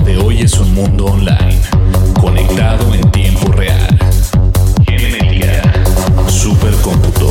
De hoy es un mundo online, conectado en tiempo real. Genética, supercómputo,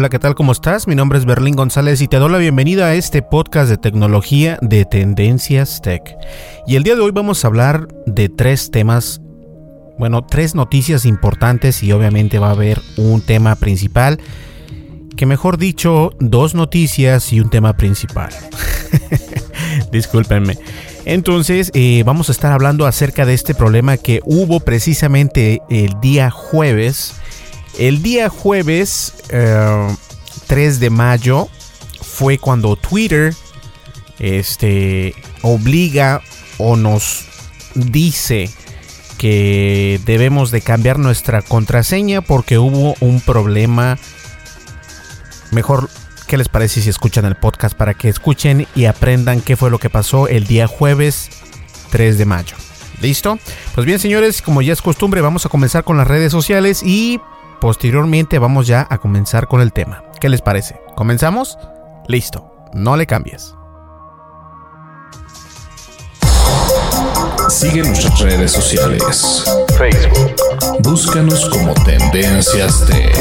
Hola, ¿qué tal? ¿Cómo estás? Mi nombre es Berlín González y te doy la bienvenida a este podcast de tecnología de Tendencias Tech. Y el día de hoy vamos a hablar de tres temas, bueno, tres noticias importantes y obviamente va a haber un tema principal, que mejor dicho, dos noticias y un tema principal. Discúlpenme. Entonces, eh, vamos a estar hablando acerca de este problema que hubo precisamente el día jueves. El día jueves eh, 3 de mayo fue cuando Twitter este, obliga o nos dice que debemos de cambiar nuestra contraseña porque hubo un problema. Mejor, ¿qué les parece si escuchan el podcast para que escuchen y aprendan qué fue lo que pasó el día jueves 3 de mayo? ¿Listo? Pues bien, señores, como ya es costumbre, vamos a comenzar con las redes sociales y posteriormente vamos ya a comenzar con el tema. ¿Qué les parece? ¿Comenzamos? Listo, no le cambies. Sigue nuestras redes sociales. Facebook. Búscanos como Tendencias Tech.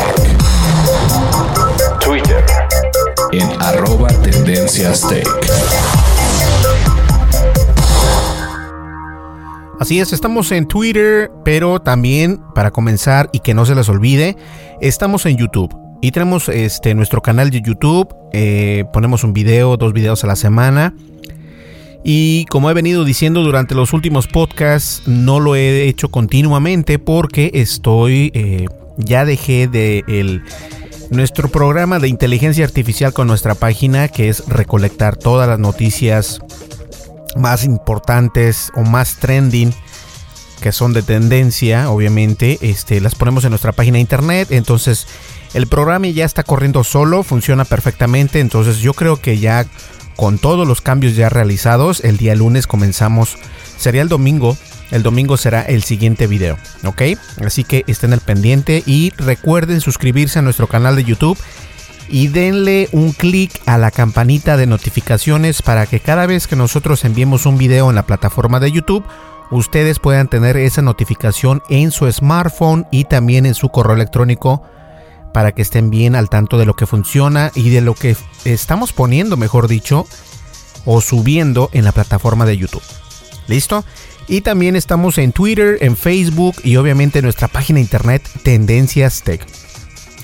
Twitter. En arroba Tendencias Tech. Así es, estamos en Twitter, pero también para comenzar y que no se les olvide, estamos en YouTube. Y tenemos este, nuestro canal de YouTube, eh, ponemos un video, dos videos a la semana. Y como he venido diciendo durante los últimos podcasts, no lo he hecho continuamente porque estoy, eh, ya dejé de el, nuestro programa de inteligencia artificial con nuestra página, que es recolectar todas las noticias más importantes o más trending que son de tendencia, obviamente, este, las ponemos en nuestra página de internet. Entonces, el programa ya está corriendo solo, funciona perfectamente. Entonces, yo creo que ya con todos los cambios ya realizados, el día lunes comenzamos. Sería el domingo. El domingo será el siguiente video, ¿ok? Así que estén al pendiente y recuerden suscribirse a nuestro canal de YouTube y denle un clic a la campanita de notificaciones para que cada vez que nosotros enviemos un video en la plataforma de YouTube, ustedes puedan tener esa notificación en su smartphone y también en su correo electrónico para que estén bien al tanto de lo que funciona y de lo que estamos poniendo, mejor dicho, o subiendo en la plataforma de YouTube. ¿Listo? Y también estamos en Twitter, en Facebook y obviamente en nuestra página de internet Tendencias Tech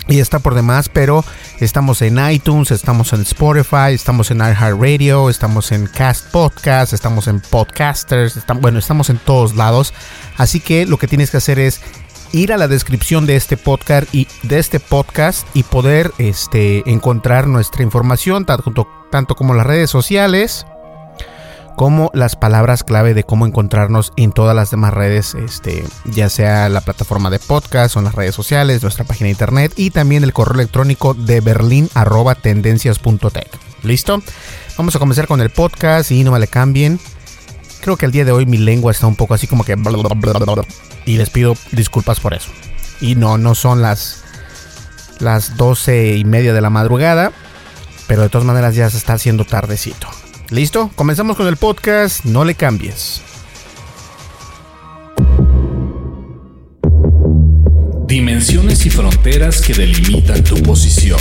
y está por demás, pero Estamos en iTunes, estamos en Spotify, estamos en iHeartRadio, estamos en Cast Podcast, estamos en Podcasters, bueno, estamos en todos lados. Así que lo que tienes que hacer es ir a la descripción de este podcast y de este podcast y poder este, encontrar nuestra información tanto como las redes sociales como las palabras clave de cómo encontrarnos en todas las demás redes, este, ya sea la plataforma de podcast o las redes sociales, nuestra página de internet y también el correo electrónico de berlín tendencias.tech. ¿Listo? Vamos a comenzar con el podcast y no me le cambien. Creo que el día de hoy mi lengua está un poco así como que... Y les pido disculpas por eso. Y no, no son las, las 12 y media de la madrugada. Pero de todas maneras ya se está haciendo tardecito. ¿Listo? Comenzamos con el podcast. No le cambies. Dimensiones y fronteras que delimitan tu posición.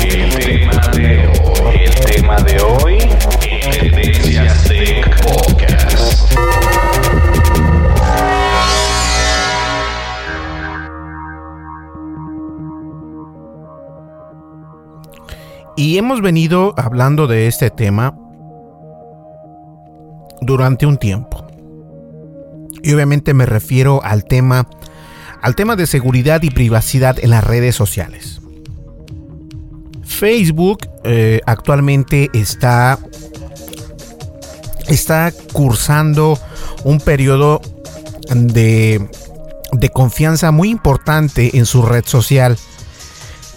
El tema de hoy. El tema de hoy. Y hemos venido hablando de este tema durante un tiempo. Y obviamente me refiero al tema al tema de seguridad y privacidad en las redes sociales. Facebook eh, actualmente está está cursando un periodo de, de confianza muy importante en su red social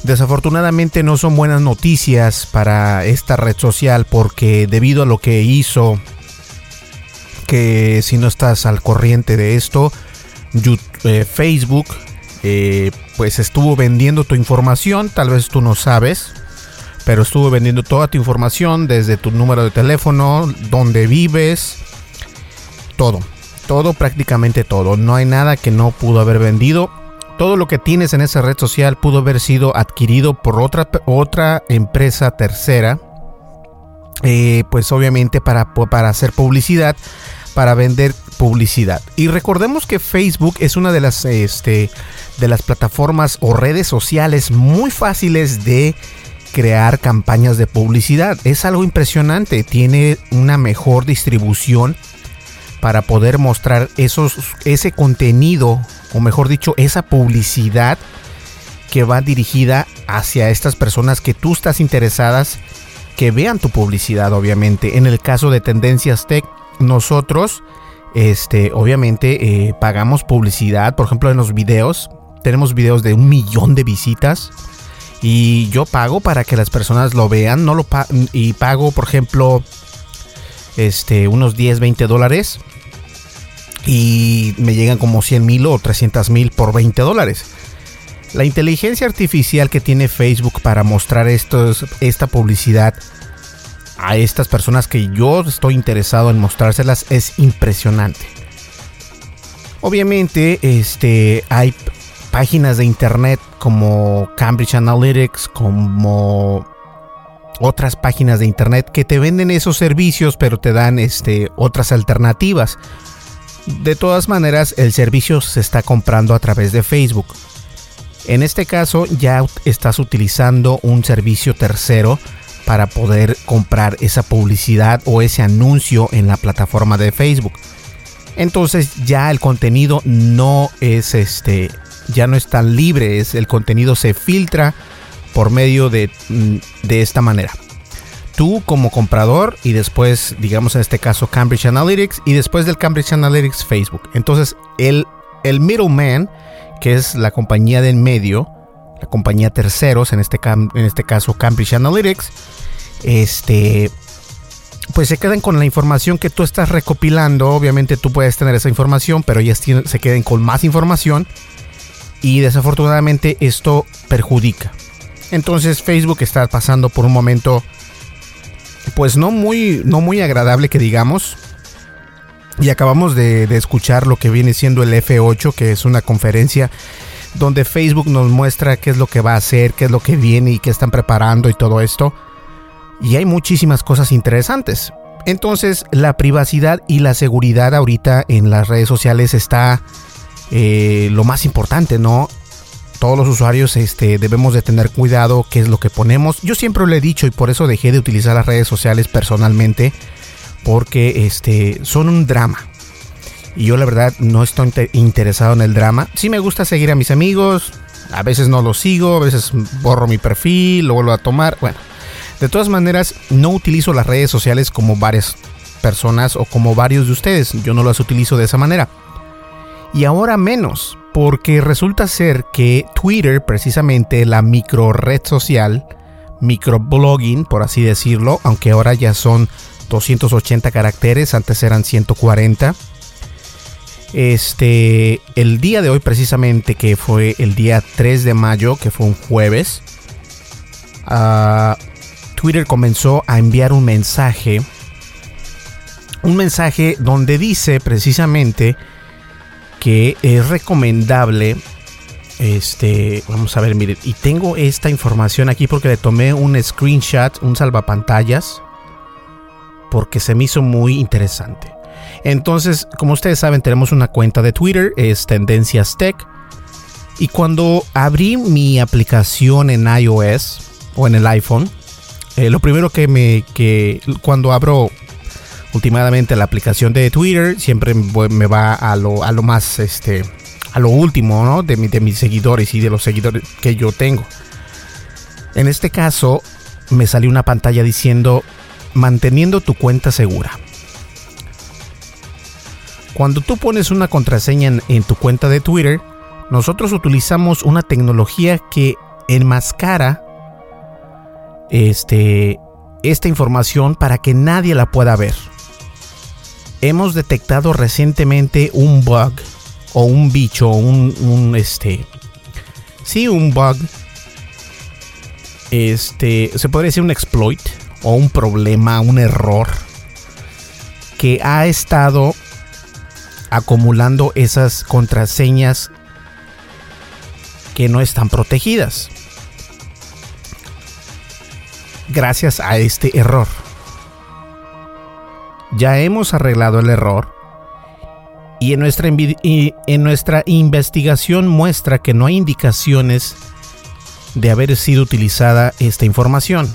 Desafortunadamente no son buenas noticias para esta red social porque debido a lo que hizo, que si no estás al corriente de esto, eh, Facebook eh, pues estuvo vendiendo tu información, tal vez tú no sabes, pero estuvo vendiendo toda tu información desde tu número de teléfono, donde vives, todo, todo prácticamente todo, no hay nada que no pudo haber vendido todo lo que tienes en esa red social pudo haber sido adquirido por otra, otra empresa tercera, eh, pues obviamente para, para hacer publicidad, para vender publicidad. Y recordemos que Facebook es una de las, este, de las plataformas o redes sociales muy fáciles de crear campañas de publicidad. Es algo impresionante, tiene una mejor distribución para poder mostrar esos, ese contenido, o mejor dicho, esa publicidad que va dirigida hacia estas personas que tú estás interesadas que vean tu publicidad, obviamente. En el caso de Tendencias Tech, nosotros, este, obviamente, eh, pagamos publicidad, por ejemplo, en los videos. Tenemos videos de un millón de visitas. Y yo pago para que las personas lo vean. No lo y pago, por ejemplo, este, unos 10, 20 dólares y me llegan como 100 mil o 300 mil por 20 dólares. La inteligencia artificial que tiene Facebook para mostrar esta publicidad a estas personas que yo estoy interesado en mostrárselas es impresionante. Obviamente, este, hay páginas de internet como Cambridge Analytics, como otras páginas de internet que te venden esos servicios, pero te dan este, otras alternativas. De todas maneras, el servicio se está comprando a través de Facebook. En este caso, ya estás utilizando un servicio tercero para poder comprar esa publicidad o ese anuncio en la plataforma de Facebook. Entonces ya el contenido no es este, ya no es tan libre, es el contenido se filtra por medio de, mm, de esta manera tú como comprador y después, digamos en este caso, Cambridge Analytics y después del Cambridge Analytics Facebook. Entonces, el, el middleman, que es la compañía del medio, la compañía terceros, en este, en este caso Cambridge Analytics, este, pues se quedan con la información que tú estás recopilando. Obviamente tú puedes tener esa información, pero ellas se queden con más información y desafortunadamente esto perjudica. Entonces Facebook está pasando por un momento pues no muy, no muy agradable que digamos. Y acabamos de, escuchar lo que viene siendo el F8, que es una conferencia donde Facebook nos muestra qué es lo que va a hacer, qué es lo que viene y qué están preparando y todo esto. Y hay muchísimas cosas interesantes. Entonces la privacidad y la seguridad ahorita en las redes sociales está eh, lo más importante, ¿no? Todos los usuarios este, debemos de tener cuidado qué es lo que ponemos. Yo siempre lo he dicho y por eso dejé de utilizar las redes sociales personalmente, porque este, son un drama. Y yo la verdad no estoy interesado en el drama. Sí me gusta seguir a mis amigos, a veces no los sigo, a veces borro mi perfil, lo vuelvo a tomar. Bueno, de todas maneras, no utilizo las redes sociales como varias personas o como varios de ustedes. Yo no las utilizo de esa manera. Y ahora menos, porque resulta ser que Twitter, precisamente la micro red social, microblogging, por así decirlo, aunque ahora ya son 280 caracteres, antes eran 140. Este, el día de hoy precisamente, que fue el día 3 de mayo, que fue un jueves, uh, Twitter comenzó a enviar un mensaje. Un mensaje donde dice precisamente que es recomendable. Este, vamos a ver, miren, y tengo esta información aquí porque le tomé un screenshot, un salvapantallas, porque se me hizo muy interesante. Entonces, como ustedes saben, tenemos una cuenta de Twitter, es Tendencias Tech. Y cuando abrí mi aplicación en iOS o en el iPhone, eh, lo primero que me que cuando abro últimamente la aplicación de Twitter siempre me va a lo, más este a lo último ¿no? de, de mis seguidores y de los seguidores que yo tengo. En este caso me salió una pantalla diciendo manteniendo tu cuenta segura. Cuando tú pones una contraseña en, en tu cuenta de Twitter, nosotros utilizamos una tecnología que enmascara este, esta información para que nadie la pueda ver. Hemos detectado recientemente un bug o un bicho, un, un este, sí, un bug. Este, se podría decir un exploit o un problema, un error que ha estado acumulando esas contraseñas que no están protegidas gracias a este error. Ya hemos arreglado el error y en nuestra, en nuestra investigación muestra que no hay indicaciones de haber sido utilizada esta información.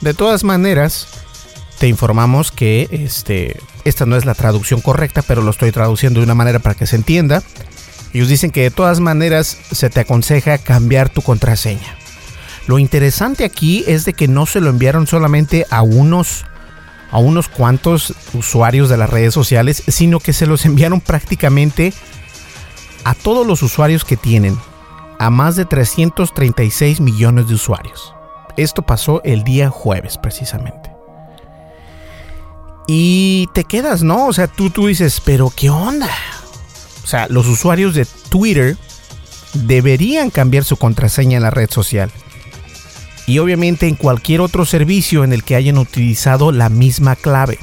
De todas maneras, te informamos que este, esta no es la traducción correcta, pero lo estoy traduciendo de una manera para que se entienda. Ellos dicen que de todas maneras se te aconseja cambiar tu contraseña. Lo interesante aquí es de que no se lo enviaron solamente a unos a unos cuantos usuarios de las redes sociales, sino que se los enviaron prácticamente a todos los usuarios que tienen, a más de 336 millones de usuarios. Esto pasó el día jueves precisamente. Y te quedas, ¿no? O sea, tú, tú dices, pero ¿qué onda? O sea, los usuarios de Twitter deberían cambiar su contraseña en la red social y obviamente en cualquier otro servicio en el que hayan utilizado la misma clave.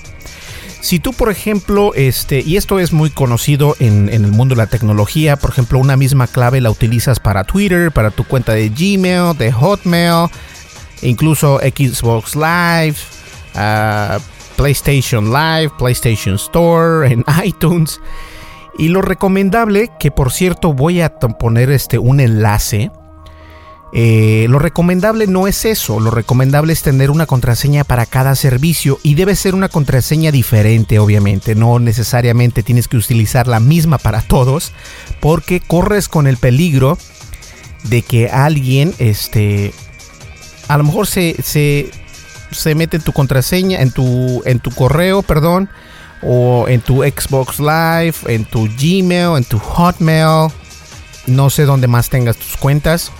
Si tú, por ejemplo, este, y esto es muy conocido en, el mundo de la tecnología, por ejemplo, una misma clave la utilizas para Twitter, para tu cuenta de Gmail, de Hotmail, incluso Xbox Live, ah, PlayStation Live, PlayStation Store, en iTunes. Y lo recomendable, que por cierto voy a poner este, un enlace eh, lo recomendable no es eso, lo recomendable es tener una contraseña para cada servicio y debe ser una contraseña diferente, obviamente, no necesariamente tienes que utilizar la misma para todos, porque corres con el peligro de que alguien, este, a lo mejor se, se, se mete en tu contraseña, en tu, en tu correo, perdón, o en tu Xbox Live, en tu Gmail, en tu Hotmail, no sé dónde más tengas tus cuentas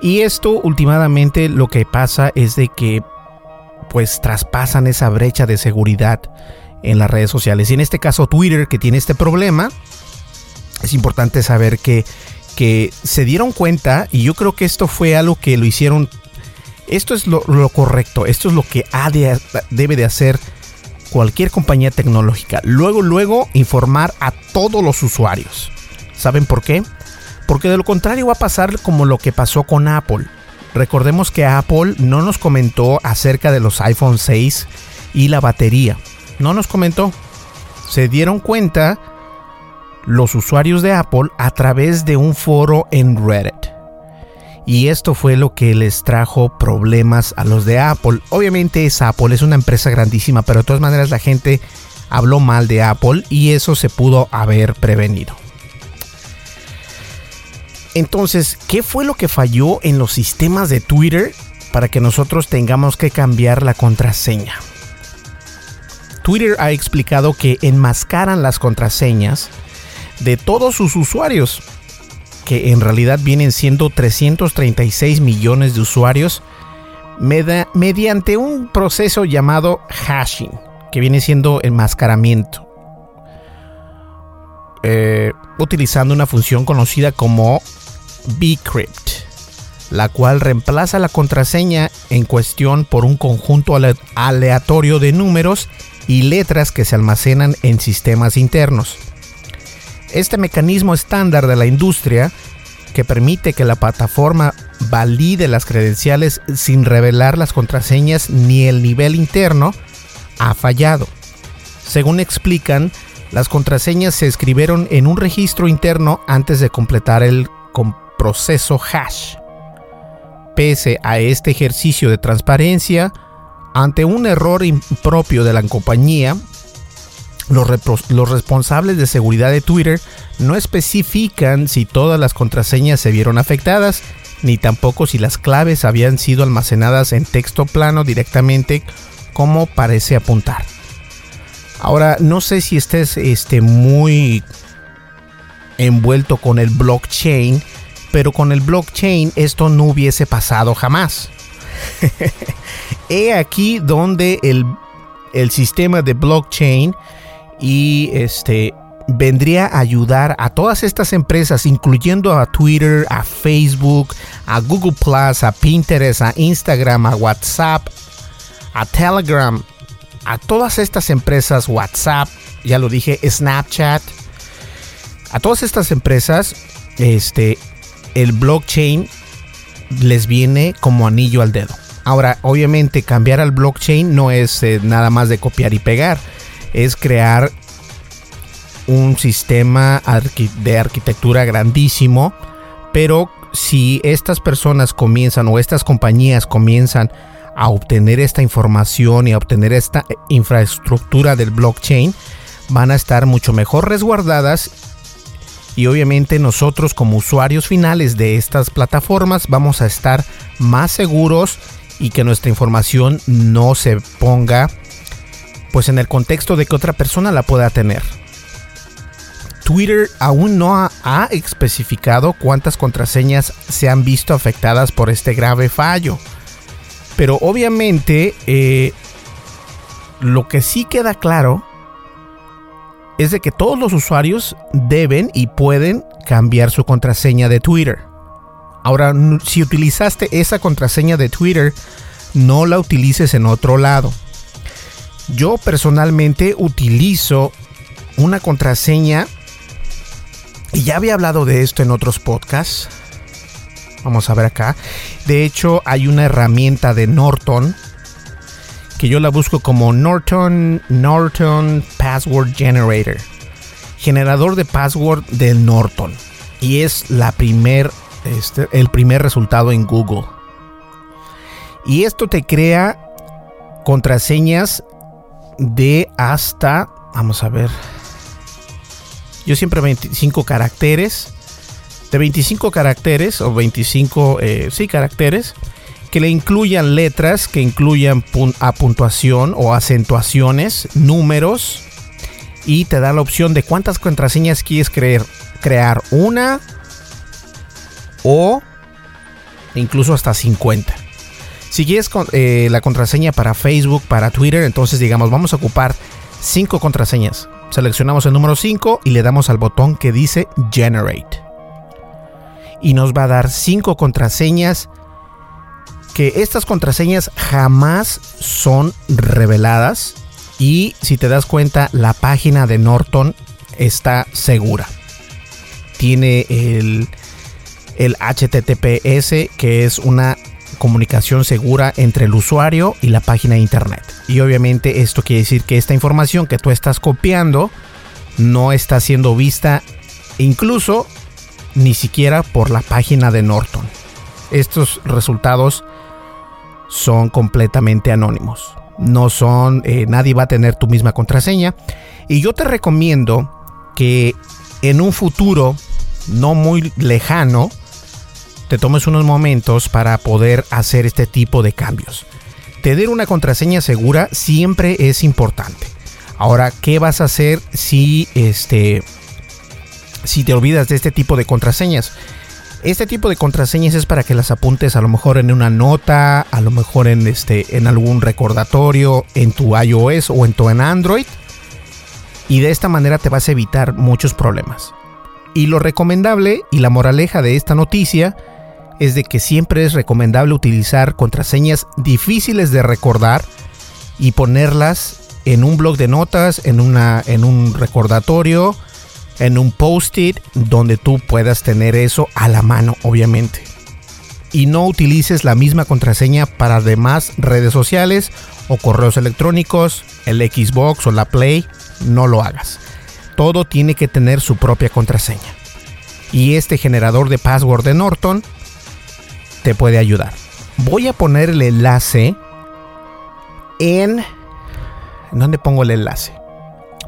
y esto últimamente lo que pasa es de que pues traspasan esa brecha de seguridad en las redes sociales. Y en este caso Twitter que tiene este problema, es importante saber que, que se dieron cuenta y yo creo que esto fue algo que lo hicieron, esto es lo, correcto, esto es lo que debe de hacer cualquier compañía tecnológica. Luego, luego informar a todos los usuarios. ¿Saben por qué? Porque de lo contrario va a pasar como lo que pasó con Apple. Recordemos que Apple no nos comentó acerca de los iPhone 6 y la batería. No nos comentó. Se dieron cuenta los usuarios de Apple a través de un foro en Reddit. Y esto fue lo que les trajo problemas a los de Apple. Obviamente es Apple, es una empresa grandísima, pero de todas maneras la gente habló mal de Apple y eso se pudo haber prevenido. Entonces, ¿qué fue lo que falló en los sistemas de Twitter para que nosotros tengamos que cambiar la contraseña? Twitter ha explicado que enmascaran las contraseñas de todos sus usuarios que en realidad vienen siendo 336 millones de usuarios mediante un proceso llamado hashing, que viene siendo enmascaramiento, eh, utilizando una función conocida como bcrypt, la cual reemplaza la contraseña en cuestión por un conjunto aleatorio de números y letras que se almacenan en sistemas internos. Este mecanismo estándar de la industria que permite que la plataforma valide las credenciales sin revelar las contraseñas ni el nivel interno ha fallado. Según explican, las contraseñas se escribieron en un registro interno antes de completar el proceso hash. Pese a este ejercicio de transparencia, ante un error impropio de la compañía, los, responsables de seguridad de Twitter no especifican si todas las contraseñas se vieron afectadas, ni tampoco si las claves habían sido almacenadas en texto plano directamente como parece apuntar. Ahora, no sé si estés este, muy envuelto con el blockchain, pero con el blockchain esto no hubiese pasado jamás. He aquí donde el, el sistema de blockchain y este vendría a ayudar a todas estas empresas, incluyendo a Twitter, a Facebook, a Google Plus, a Pinterest, a Instagram, a WhatsApp, a Telegram, a todas estas empresas, WhatsApp, ya lo dije, Snapchat, a todas estas empresas, este, el blockchain les viene como anillo al dedo. Ahora, obviamente, cambiar al blockchain no es eh, nada más de copiar y pegar es crear un sistema de arquitectura grandísimo, pero si estas personas comienzan o estas compañías comienzan a obtener esta información y a obtener esta infraestructura del blockchain, van a estar mucho mejor resguardadas y obviamente nosotros como usuarios finales de estas plataformas vamos a estar más seguros y que nuestra información no se ponga pues en el contexto de que otra persona la pueda tener. Twitter aún no ha, especificado cuántas contraseñas se han visto afectadas por este grave fallo. Pero obviamente eh, lo que sí queda claro es de que todos los usuarios deben y pueden cambiar su contraseña de Twitter. Ahora, si utilizaste esa contraseña de Twitter, no la utilices en otro lado. Yo personalmente utilizo una contraseña y ya había hablado de esto en otros podcasts. Vamos a ver acá. De hecho, hay una herramienta de Norton que yo la busco como Norton Norton Password Generator. Generador de password del Norton. Y es la primer, este, el primer resultado en Google. Y esto te crea contraseñas de hasta, vamos a ver, yo siempre 25 caracteres, de 25 caracteres o 25, eh, sí, caracteres, que le incluyan letras, que incluyan a puntuación o acentuaciones, números, y te da la opción de cuántas contraseñas quieres creer, crear, una o incluso hasta 50. Si quieres eh, la contraseña para Facebook, para Twitter, entonces digamos, vamos a ocupar cinco contraseñas. Seleccionamos el número 5 y le damos al botón que dice Generate. Y nos va a dar cinco contraseñas que estas contraseñas jamás son reveladas y si te das cuenta la página de Norton está segura. Tiene el, el HTTPS que es una comunicación segura entre el usuario y la página de internet. Y obviamente esto quiere decir que esta información que tú estás copiando no está siendo vista incluso ni siquiera por la página de Norton. Estos resultados son completamente anónimos. No son, eh, nadie va a tener tu misma contraseña. Y yo te recomiendo que en un futuro no muy lejano, te tomes unos momentos para poder hacer este tipo de cambios. Tener una contraseña segura siempre es importante. Ahora, ¿qué vas a hacer si este si te olvidas de este tipo de contraseñas? Este tipo de contraseñas es para que las apuntes a lo mejor en una nota, a lo mejor en este en algún recordatorio en tu iOS o en tu Android. Y de esta manera te vas a evitar muchos problemas. Y lo recomendable y la moraleja de esta noticia es de que siempre es recomendable utilizar contraseñas difíciles de recordar y ponerlas en un blog de notas, en, una, en un recordatorio, en un post-it, donde tú puedas tener eso a la mano, obviamente. Y no utilices la misma contraseña para demás redes sociales o correos electrónicos, el Xbox o la Play, no lo hagas. Todo tiene que tener su propia contraseña. Y este generador de password de Norton te puede ayudar. Voy a poner el enlace en... ¿Dónde pongo el enlace?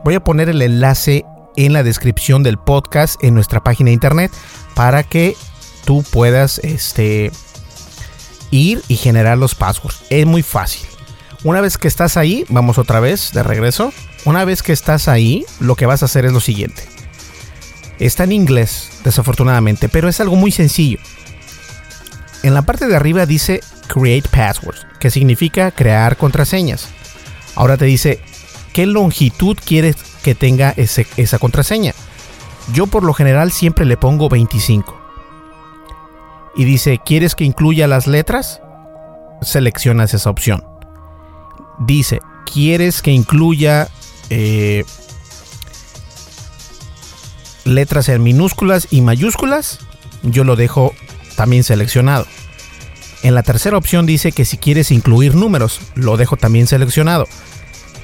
Voy a poner el enlace en la descripción del podcast en nuestra página de internet para que tú puedas este, ir y generar los passwords. Es muy fácil. Una vez que estás ahí, vamos otra vez de regreso. Una vez que estás ahí, lo que vas a hacer es lo siguiente. Está en inglés, desafortunadamente, pero es algo muy sencillo. En la parte de arriba dice Create Passwords, que significa crear contraseñas. Ahora te dice qué longitud quieres que tenga esa contraseña. Yo por lo general siempre le pongo 25. Y dice, ¿quieres que incluya las letras? Seleccionas esa opción. Dice, ¿quieres que incluya eh, letras en minúsculas y mayúsculas? Yo lo dejo también seleccionado. En la tercera opción dice que si quieres incluir números, lo dejo también seleccionado.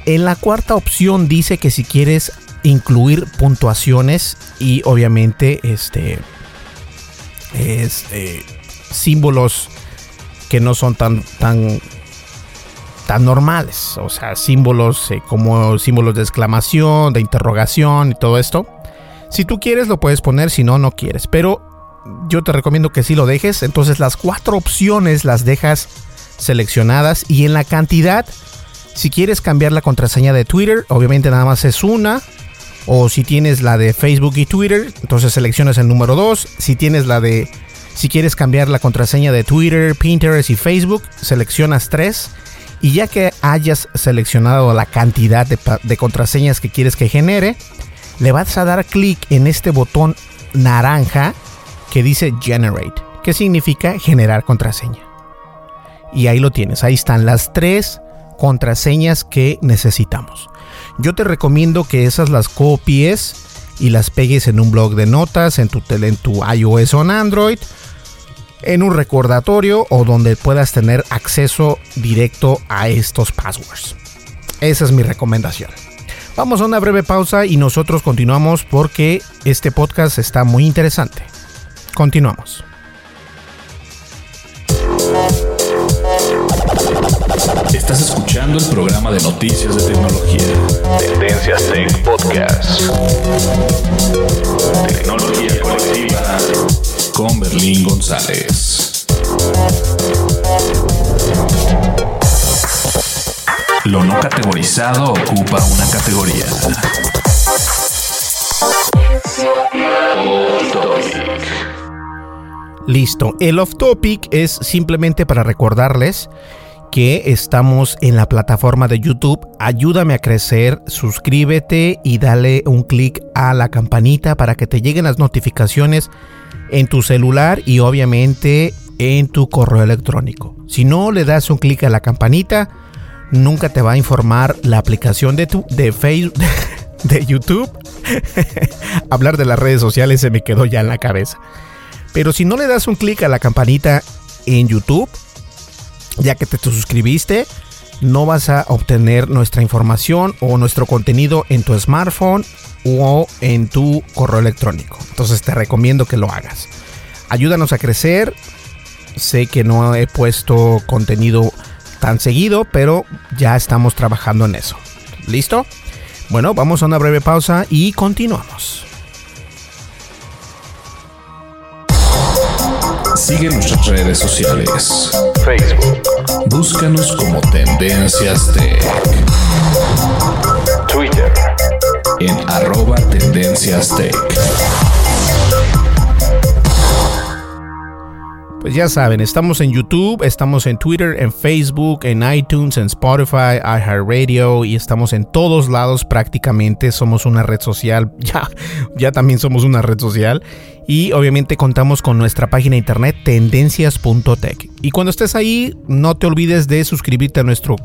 En la cuarta opción dice que si quieres incluir puntuaciones y obviamente este eh, símbolos que no son tan tan tan normales, o sea, símbolos eh, como símbolos de exclamación, de interrogación y todo esto. Si tú quieres lo puedes poner, si no no quieres, pero yo te recomiendo que sí lo dejes. Entonces las cuatro opciones las dejas seleccionadas y en la cantidad, si quieres cambiar la contraseña de Twitter, obviamente nada más es una. O si tienes la de Facebook y Twitter, entonces seleccionas el número 2. Si tienes la de, si quieres cambiar la contraseña de Twitter, Pinterest y Facebook, seleccionas 3. Y ya que hayas seleccionado la cantidad de, de contraseñas que quieres que genere, le vas a dar clic en este botón naranja que dice Generate, que significa generar contraseña. Y ahí lo tienes, ahí están las tres contraseñas que necesitamos. Yo te recomiendo que esas las copies y las pegues en un blog de notas, en tu, en tu iOS o en Android, en un recordatorio o donde puedas tener acceso directo a estos passwords. Esa es mi recomendación. Vamos a una breve pausa y nosotros continuamos porque este podcast está muy interesante. Continuamos. Estás escuchando el programa de noticias de tecnología. Tendencias Tech Podcast. Tecnología colectiva con Berlín González. Lo no categorizado ocupa una categoría. Listo, el off topic es simplemente para recordarles que estamos en la plataforma de YouTube. Ayúdame a crecer, suscríbete y dale un clic a la campanita para que te lleguen las notificaciones en tu celular y obviamente en tu correo electrónico. Si no le das un clic a la campanita, nunca te va a informar la aplicación de tu de Facebook de YouTube. Hablar de las redes sociales se me quedó ya en la cabeza. Pero si no le das un clic a la campanita en YouTube, ya que te, suscribiste, no vas a obtener nuestra información o nuestro contenido en tu smartphone o en tu correo electrónico. Entonces te recomiendo que lo hagas. Ayúdanos a crecer. Sé que no he puesto contenido tan seguido, pero ya estamos trabajando en eso. ¿Listo? Bueno, vamos a una breve pausa y continuamos. Sigue nuestras redes sociales. Facebook. Búscanos como Tendencias Tech. Twitter. En arroba Tendencias Tech. Pues ya saben, estamos en YouTube, estamos en Twitter, en Facebook, en iTunes, en Spotify, iHeartRadio y estamos en todos lados prácticamente. Somos una red social, ya, ya también somos una red social. Y obviamente contamos con nuestra página de internet tendencias.tech. Y cuando estés ahí, no te olvides de suscribirte a nuestro,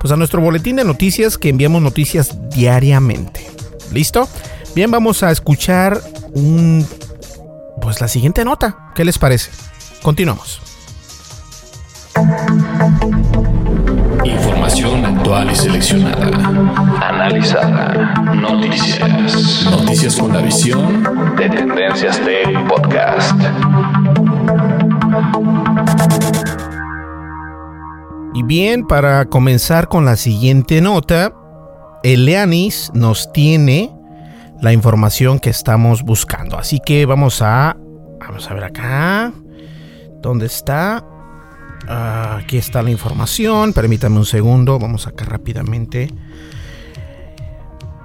pues a nuestro boletín de noticias que enviamos noticias diariamente. ¿Listo? Bien, vamos a escuchar un, pues la siguiente nota. ¿Qué les parece? Continuamos. Información actual y seleccionada. Analizada. Noticias. Noticias con la visión de Tendencias Tech Podcast. Y bien, para comenzar con la siguiente nota, Eleanis nos tiene la información que estamos buscando. Así que vamos a vamos a ver acá. ¿Dónde está? Aquí está la información. Permítame un segundo. Vamos acá rápidamente.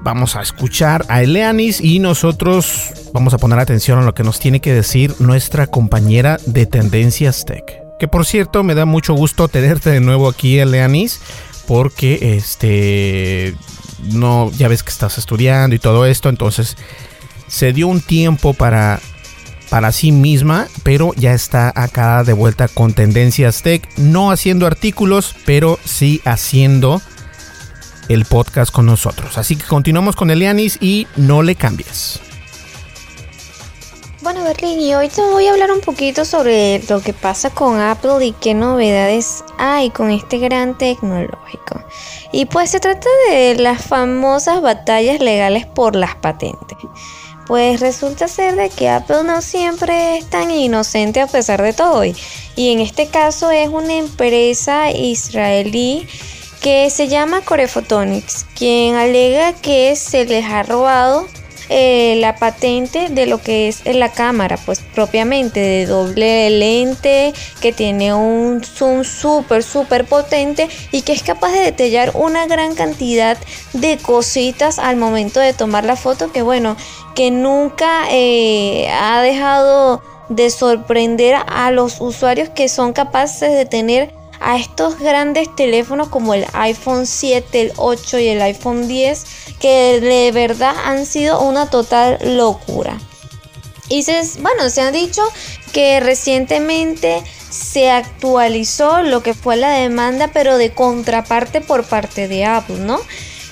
Vamos a escuchar a Eleanis y nosotros vamos a poner atención a lo que nos tiene que decir nuestra compañera de Tendencias Tech. Que por cierto, me da mucho gusto tenerte de nuevo aquí, Eleanis, porque este no ya ves que estás estudiando y todo esto, entonces se dio un tiempo para para sí misma, pero ya está acá de vuelta con Tendencias Tech, no haciendo artículos, pero sí haciendo el podcast con nosotros. Así que continuamos con Elianis y no le cambies. Bueno, Berlín, y hoy te voy a hablar un poquito sobre lo que pasa con Apple y qué novedades hay con este gran tecnológico. Y pues se trata de las famosas batallas legales por las patentes. Pues resulta ser de que Apple no siempre es tan inocente a pesar de todo. Y, en este caso es una empresa israelí que se llama Core Photonics, quien alega que se les ha robado eh, la patente de lo que es la cámara, pues propiamente de doble lente, que tiene un zoom súper, súper potente y que es capaz de detallar una gran cantidad de cositas al momento de tomar la foto, que bueno, que nunca eh, ha dejado de sorprender a los usuarios que son capaces de tener a estos grandes teléfonos como el iPhone 7, el 8 y el iPhone 10 que de verdad han sido una total locura. Y se, bueno, se ha dicho que recientemente se actualizó lo que fue la demanda, pero de contraparte por parte de Apple, ¿no?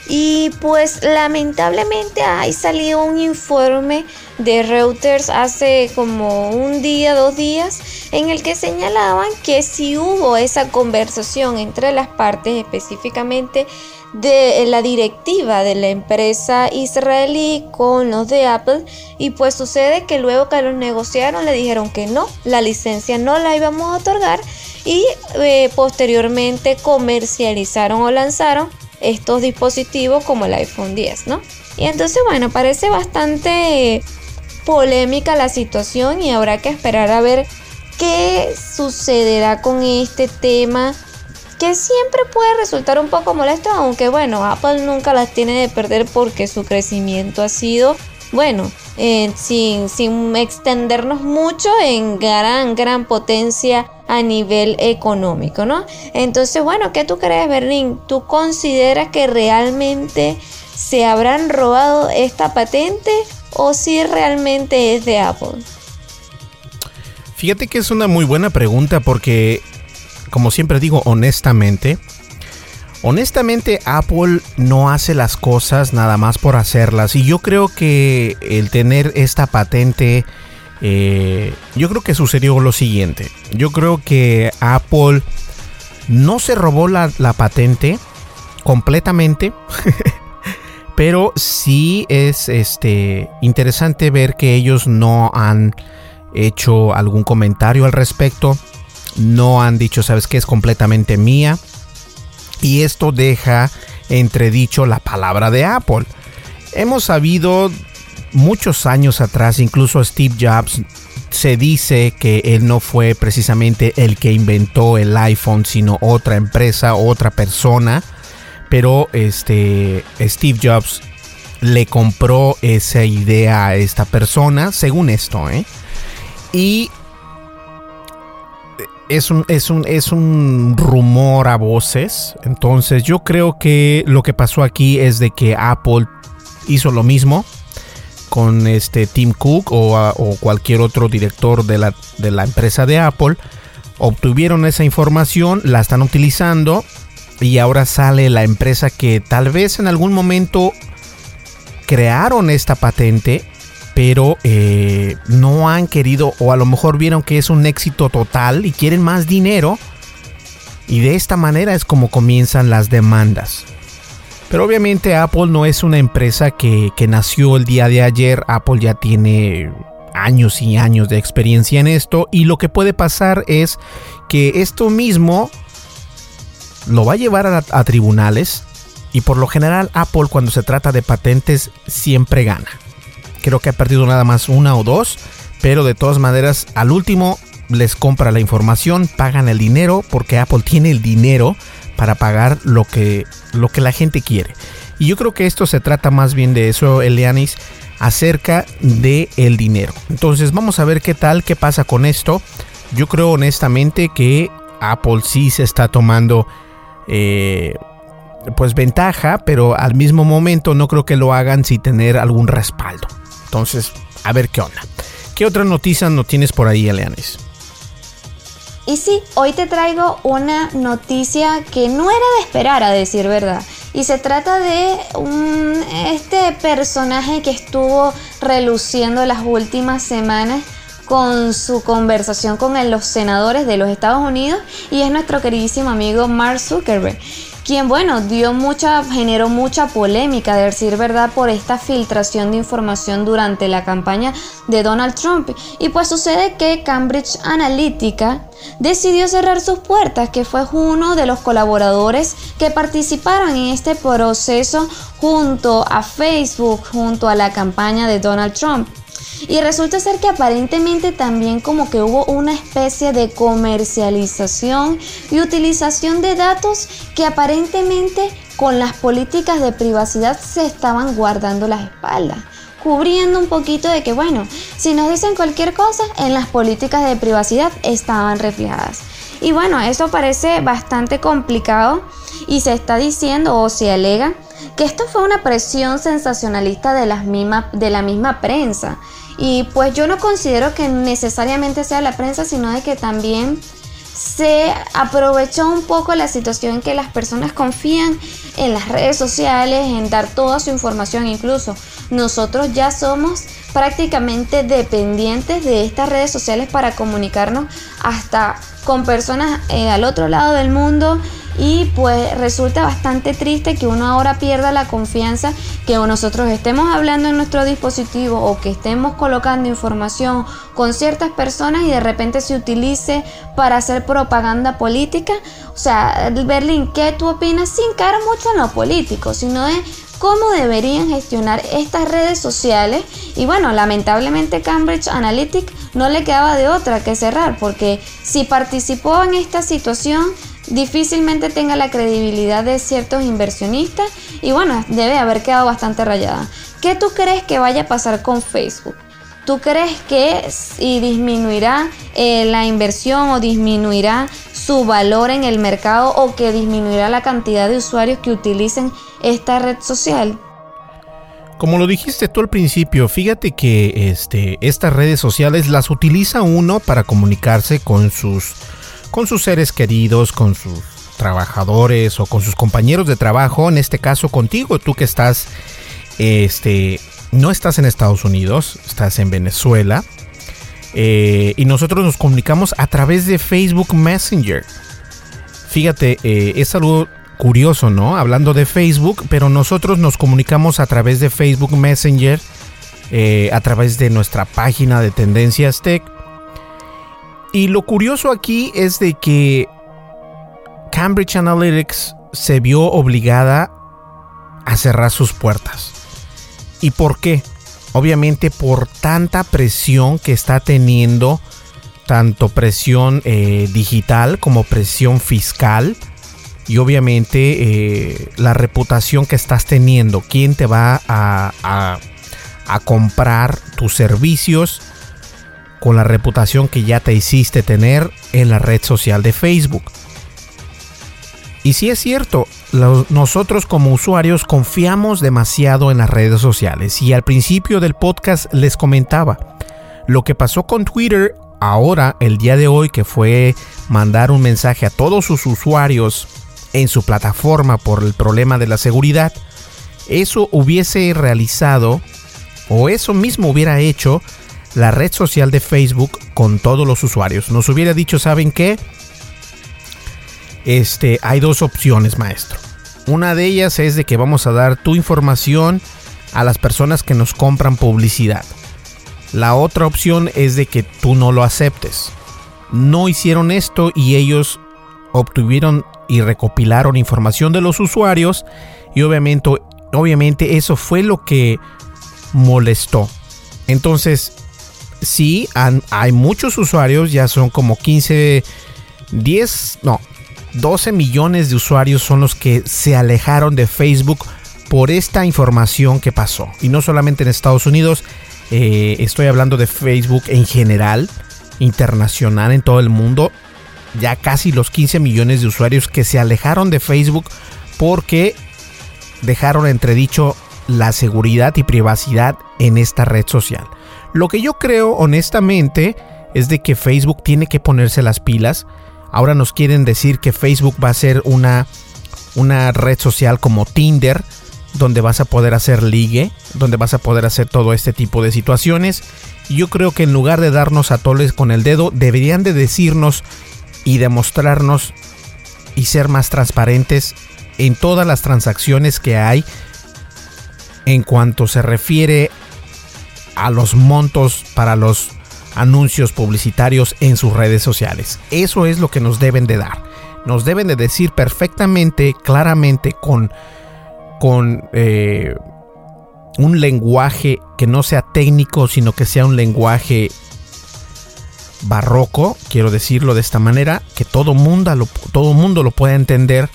Y pues lamentablemente hay salido un informe de Reuters hace como un día, dos días, en el que señalaban que si hubo esa conversación entre las partes, específicamente de la directiva de la empresa israelí con los de Apple y pues sucede que luego que los negociaron le dijeron que no, la licencia no la íbamos a otorgar y eh, posteriormente comercializaron o lanzaron estos dispositivos como el iPhone 10, ¿no? Y entonces, bueno, parece bastante polémica la situación y habrá que esperar a ver qué sucederá con este tema que siempre puede resultar un poco molesto, aunque bueno, Apple nunca las tiene de perder porque su crecimiento ha sido, bueno, eh, sin, sin extendernos mucho en gran, gran potencia a nivel económico, ¿no? Entonces, bueno, ¿qué tú crees, Berlín? ¿Tú consideras que realmente se habrán robado esta patente o si realmente es de Apple? Fíjate que es una muy buena pregunta porque, como siempre digo, honestamente, honestamente Apple no hace las cosas nada más por hacerlas y yo creo que el tener esta patente eh, yo creo que sucedió lo siguiente. Yo creo que Apple no se robó la, patente completamente. Pero sí es este, interesante ver que ellos no han hecho algún comentario al respecto. No han dicho, sabes que es completamente mía. Y esto deja entredicho la palabra de Apple. Hemos sabido muchos años atrás, incluso Steve Jobs se dice que él no fue precisamente el que inventó el iPhone, sino otra empresa, otra persona. Pero este Steve Jobs le compró esa idea a esta persona, según esto, ¿eh? Y es un, es, un, es un rumor a voces. Entonces yo creo que lo que pasó aquí es de que Apple hizo lo mismo con este Tim Cook o, cualquier otro director de la, de la empresa de Apple. Obtuvieron esa información, la están utilizando y ahora sale la empresa que tal vez en algún momento crearon esta patente, pero eh, no han querido o a lo mejor vieron que es un éxito total y quieren más dinero. Y de esta manera es como comienzan las demandas. Pero obviamente Apple no es una empresa que, nació el día de ayer. Apple ya tiene años y años de experiencia en esto. Y lo que puede pasar es que esto mismo lo va a llevar a tribunales. Y por lo general Apple cuando se trata de patentes siempre gana. Creo que ha perdido nada más una o dos. Pero de todas maneras al último les compra la información, pagan el dinero porque Apple tiene el dinero para pagar lo que, lo que la gente quiere. Y yo creo que esto se trata más bien de eso, Elianis, acerca de el dinero. Entonces vamos a ver qué tal, qué pasa con esto. Yo creo honestamente que Apple sí se está tomando eh, pues ventaja, pero al mismo momento no creo que lo hagan sin tener algún respaldo. Entonces, a ver qué onda. ¿Qué otra noticia no tienes por ahí, Elianis? Y sí, hoy te traigo una noticia que no era de esperar, a decir verdad. Y se trata de un, este personaje que estuvo reluciendo las últimas semanas con su conversación con los senadores de los Estados Unidos y es nuestro queridísimo amigo Mark Zuckerberg quien, bueno, dio mucha, generó mucha polémica, de decir verdad, por esta filtración de información durante la campaña de Donald Trump. Y pues sucede que Cambridge Analytica decidió cerrar sus puertas, que fue uno de los colaboradores que participaron en este proceso junto a Facebook, junto a la campaña de Donald Trump. Y resulta ser que aparentemente también como que hubo una especie de comercialización y utilización de datos que aparentemente con las políticas de privacidad se estaban guardando las espaldas cubriendo un poquito de que, bueno, si nos dicen cualquier cosa, en las políticas de privacidad estaban reflejadas. Y bueno, eso parece bastante complicado y se está diciendo o se alega que esto fue una presión sensacionalista de, las de la misma prensa y pues yo no considero que necesariamente sea la prensa, sino de que también se aprovechó un poco la situación en que las personas confían en las redes sociales, en dar toda su información incluso. Nosotros ya somos prácticamente dependientes de estas redes sociales para comunicarnos hasta con personas eh, al otro lado del mundo y pues resulta bastante triste que uno ahora pierda la confianza que nosotros estemos hablando en nuestro dispositivo o que estemos colocando información con ciertas personas y de repente se utilice para hacer propaganda política. O sea, Berlín, ¿qué tú opinas? Sin cara mucho en lo político, sino de cómo deberían gestionar estas redes sociales. Y bueno, lamentablemente Cambridge Analytica no le quedaba de otra que cerrar, porque si participó en esta situación, difícilmente tenga la credibilidad de ciertos inversionistas y bueno, debe haber quedado bastante rayada. ¿Qué tú crees que vaya a pasar con Facebook? ¿Tú crees que y disminuirá eh, la inversión o disminuirá su valor en el mercado o que disminuirá la cantidad de usuarios que utilicen esta red social? Como lo dijiste tú al principio, fíjate que este, estas redes sociales las utiliza uno para comunicarse con sus con sus seres queridos, con sus trabajadores o con sus compañeros de trabajo, en este caso contigo, tú que estás, este, no estás en Estados Unidos, estás en Venezuela, eh, y nosotros nos comunicamos a través de Facebook Messenger. Fíjate, eh, es algo curioso, ¿no? Hablando de Facebook, pero nosotros nos comunicamos a través de Facebook Messenger, eh, a través de nuestra página de Tendencias Tech. Y lo curioso aquí es de que Cambridge Analytics se vio obligada a cerrar sus puertas. ¿Y por qué? Obviamente por tanta presión que está teniendo, tanto presión eh, digital como presión fiscal y obviamente eh, la reputación que estás teniendo, quién te va a, a comprar tus servicios con la reputación que ya te hiciste tener en la red social de Facebook. Y si es cierto, nosotros como usuarios confiamos demasiado en las redes sociales y al principio del podcast les comentaba lo que pasó con Twitter ahora, el día de hoy, que fue mandar un mensaje a todos sus usuarios en su plataforma por el problema de la seguridad, eso hubiese realizado o eso mismo hubiera hecho la red social de Facebook con todos los usuarios. Nos hubiera dicho, ¿saben qué? Este, hay dos opciones, maestro. Una de ellas es de que vamos a dar tu información a las personas que nos compran publicidad. La otra opción es de que tú no lo aceptes. No hicieron esto y ellos obtuvieron y recopilaron información de los usuarios y obviamente, obviamente eso fue lo que molestó. Entonces, sí, hay muchos usuarios, ya son como 15, 10, no, 12 millones de usuarios son los que se alejaron de Facebook por esta información que pasó. Y no solamente en Estados Unidos, eh, estoy hablando de Facebook en general, internacional en todo el mundo. Ya casi los 15 millones de usuarios que se alejaron de Facebook porque dejaron entredicho la seguridad y privacidad en esta red social. Lo que yo creo honestamente es de que Facebook tiene que ponerse las pilas Ahora nos quieren decir que Facebook va a ser una, una red social como Tinder, donde vas a poder hacer ligue, donde vas a poder hacer todo este tipo de situaciones. Yo creo que en lugar de darnos a toles con el dedo, deberían de decirnos y demostrarnos y ser más transparentes en todas las transacciones que hay en cuanto se refiere a los montos para los anuncios publicitarios en sus redes sociales. Eso es lo que nos deben de dar. Nos deben de decir perfectamente, claramente, con, con eh, un lenguaje que no sea técnico, sino que sea un lenguaje barroco, quiero decirlo de esta manera, que todo mundo lo, todo mundo lo pueda entender,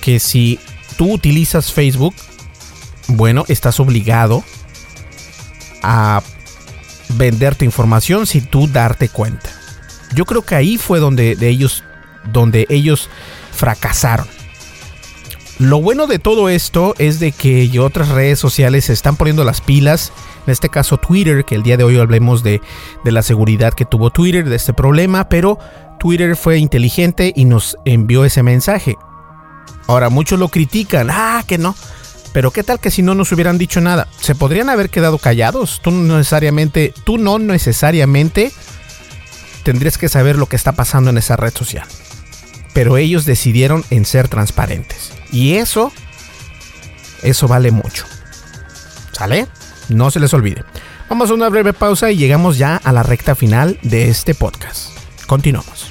que si tú utilizas Facebook, bueno, estás obligado a vender tu información sin tú darte cuenta. Yo creo que ahí fue donde de ellos, donde ellos fracasaron. Lo bueno de todo esto es de que otras redes sociales se están poniendo las pilas. En este caso Twitter, que el día de hoy hablemos de, de la seguridad que tuvo Twitter, de este problema, pero Twitter fue inteligente y nos envió ese mensaje. Ahora muchos lo critican, ah, que no, pero qué tal que si no nos hubieran dicho nada, se podrían haber quedado callados. Tú no necesariamente, tú no necesariamente tendrías que saber lo que está pasando en esa red social. Pero ellos decidieron en ser transparentes. Y eso, eso vale mucho. ¿Sale? No se les olvide. Vamos a una breve pausa y llegamos ya a la recta final de este podcast. Continuamos.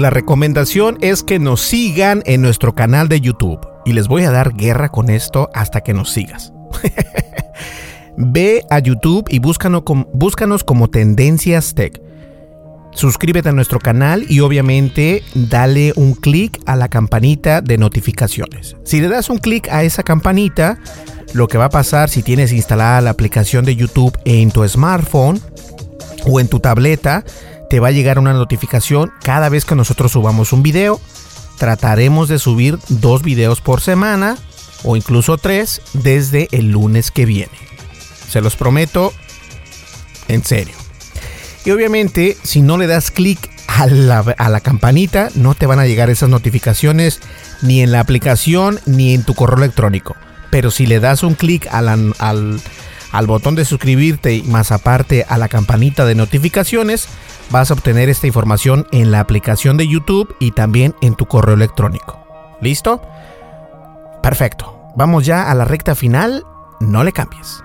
La recomendación es que nos sigan en nuestro canal de YouTube. Y les voy a dar guerra con esto hasta que nos sigas. Ve a YouTube y búscanos, búscanos como Tendencias Tech. suscríbete a nuestro canal y obviamente dale un clic a la campanita de notificaciones. Si le das un clic a esa campanita, lo que va a pasar si tienes instalada la aplicación de YouTube en tu smartphone o en tu tableta, te va a llegar una notificación cada vez que nosotros subamos un video. Trataremos de subir dos videos por semana o incluso tres desde el lunes que viene. Se los prometo en serio. Y obviamente, si no le das clic a la, campanita, no te van a llegar esas notificaciones ni en la aplicación ni en tu correo electrónico. Pero si le das un clic al, al botón de suscribirte y más aparte a la campanita de notificaciones, vas a obtener esta información en la aplicación de YouTube y también en tu correo electrónico. ¿Listo? Perfecto. Vamos ya a la recta final. No le cambies.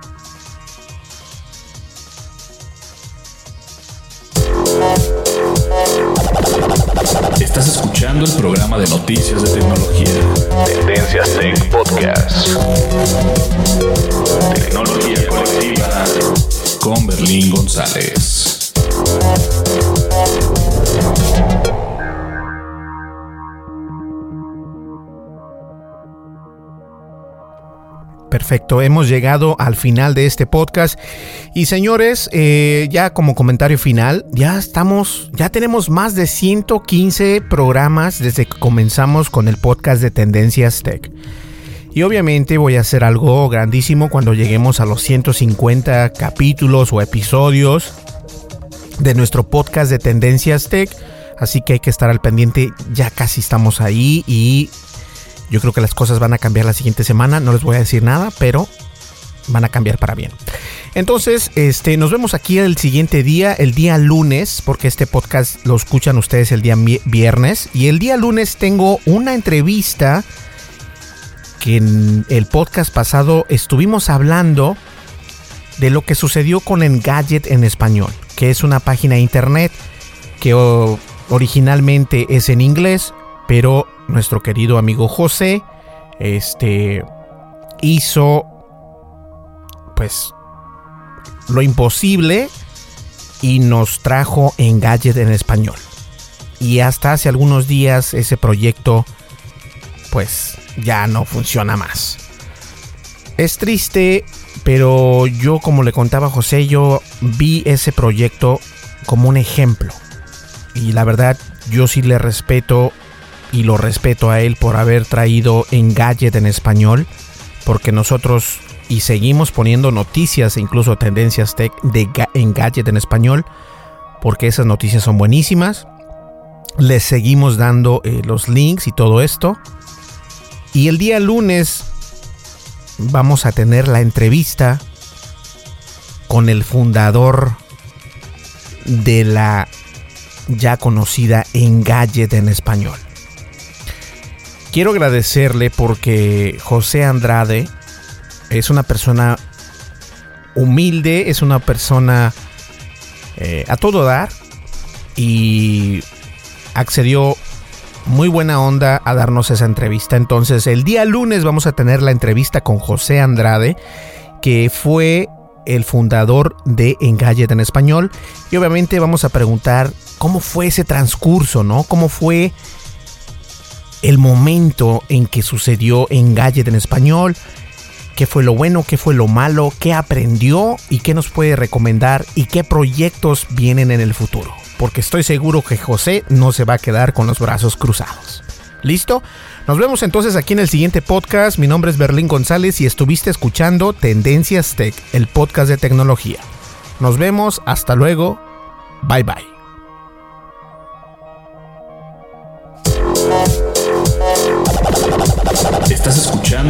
Estás escuchando el programa de noticias de tecnología. Tendencias Tech Podcast. Tecnología colectiva con Berlín González. Perfecto, hemos llegado al final de este podcast y señores, eh, ya como comentario final, ya estamos, ya tenemos más de 115 programas desde que comenzamos con el podcast de Tendencias Tech. Y obviamente voy a hacer algo grandísimo cuando lleguemos a los 150 capítulos o episodios de nuestro podcast de Tendencias Tech. Así que hay que estar al pendiente, ya casi estamos ahí y yo creo que las cosas van a cambiar la siguiente semana. No les voy a decir nada, pero van a cambiar para bien. Entonces, este, nos vemos aquí el siguiente día, el día lunes, porque este podcast lo escuchan ustedes el día viernes. Y el día lunes tengo una entrevista que en el podcast pasado estuvimos hablando de lo que sucedió con Engadget en español, que es una página de internet que originalmente es en inglés, pero nuestro querido amigo José este hizo pues lo imposible y nos trajo Engadget en español. Y hasta hace algunos días ese proyecto pues ya no funciona más. Es triste, pero yo como le contaba José, yo vi ese proyecto como un ejemplo. Y la verdad, yo sí le respeto y lo respeto a él por haber traído Engadget en español, porque nosotros y seguimos poniendo noticias e incluso tendencias tech de Engadget en español, porque esas noticias son buenísimas. Les seguimos dando eh, los links y todo esto. Y el día lunes vamos a tener la entrevista con el fundador de la ya conocida Engadget en español quiero agradecerle porque José Andrade es una persona humilde, es una persona eh, a todo dar y accedió muy buena onda a darnos esa entrevista. Entonces el día lunes vamos a tener la entrevista con José Andrade, que fue el fundador de Engadget en español. Y obviamente vamos a preguntar cómo fue ese transcurso, ¿no? ¿Cómo fue el momento en que sucedió en Gadget en español, qué fue lo bueno, qué fue lo malo, qué aprendió y qué nos puede recomendar y qué proyectos vienen en el futuro. Porque estoy seguro que José no se va a quedar con los brazos cruzados. ¿Listo? Nos vemos entonces aquí en el siguiente podcast. Mi nombre es Berlín González y estuviste escuchando Tendencias Tech, el podcast de tecnología. Nos vemos, hasta luego. Bye bye.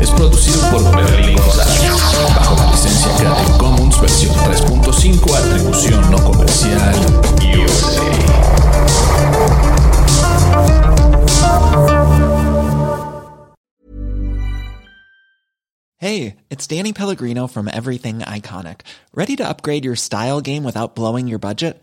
es producido por Berlín González, bajo la licencia Creative Commons versión 3.5, atribución no comercial Hey, it's Danny Pellegrino from Everything Iconic. ¿Ready to upgrade your style game without blowing your budget?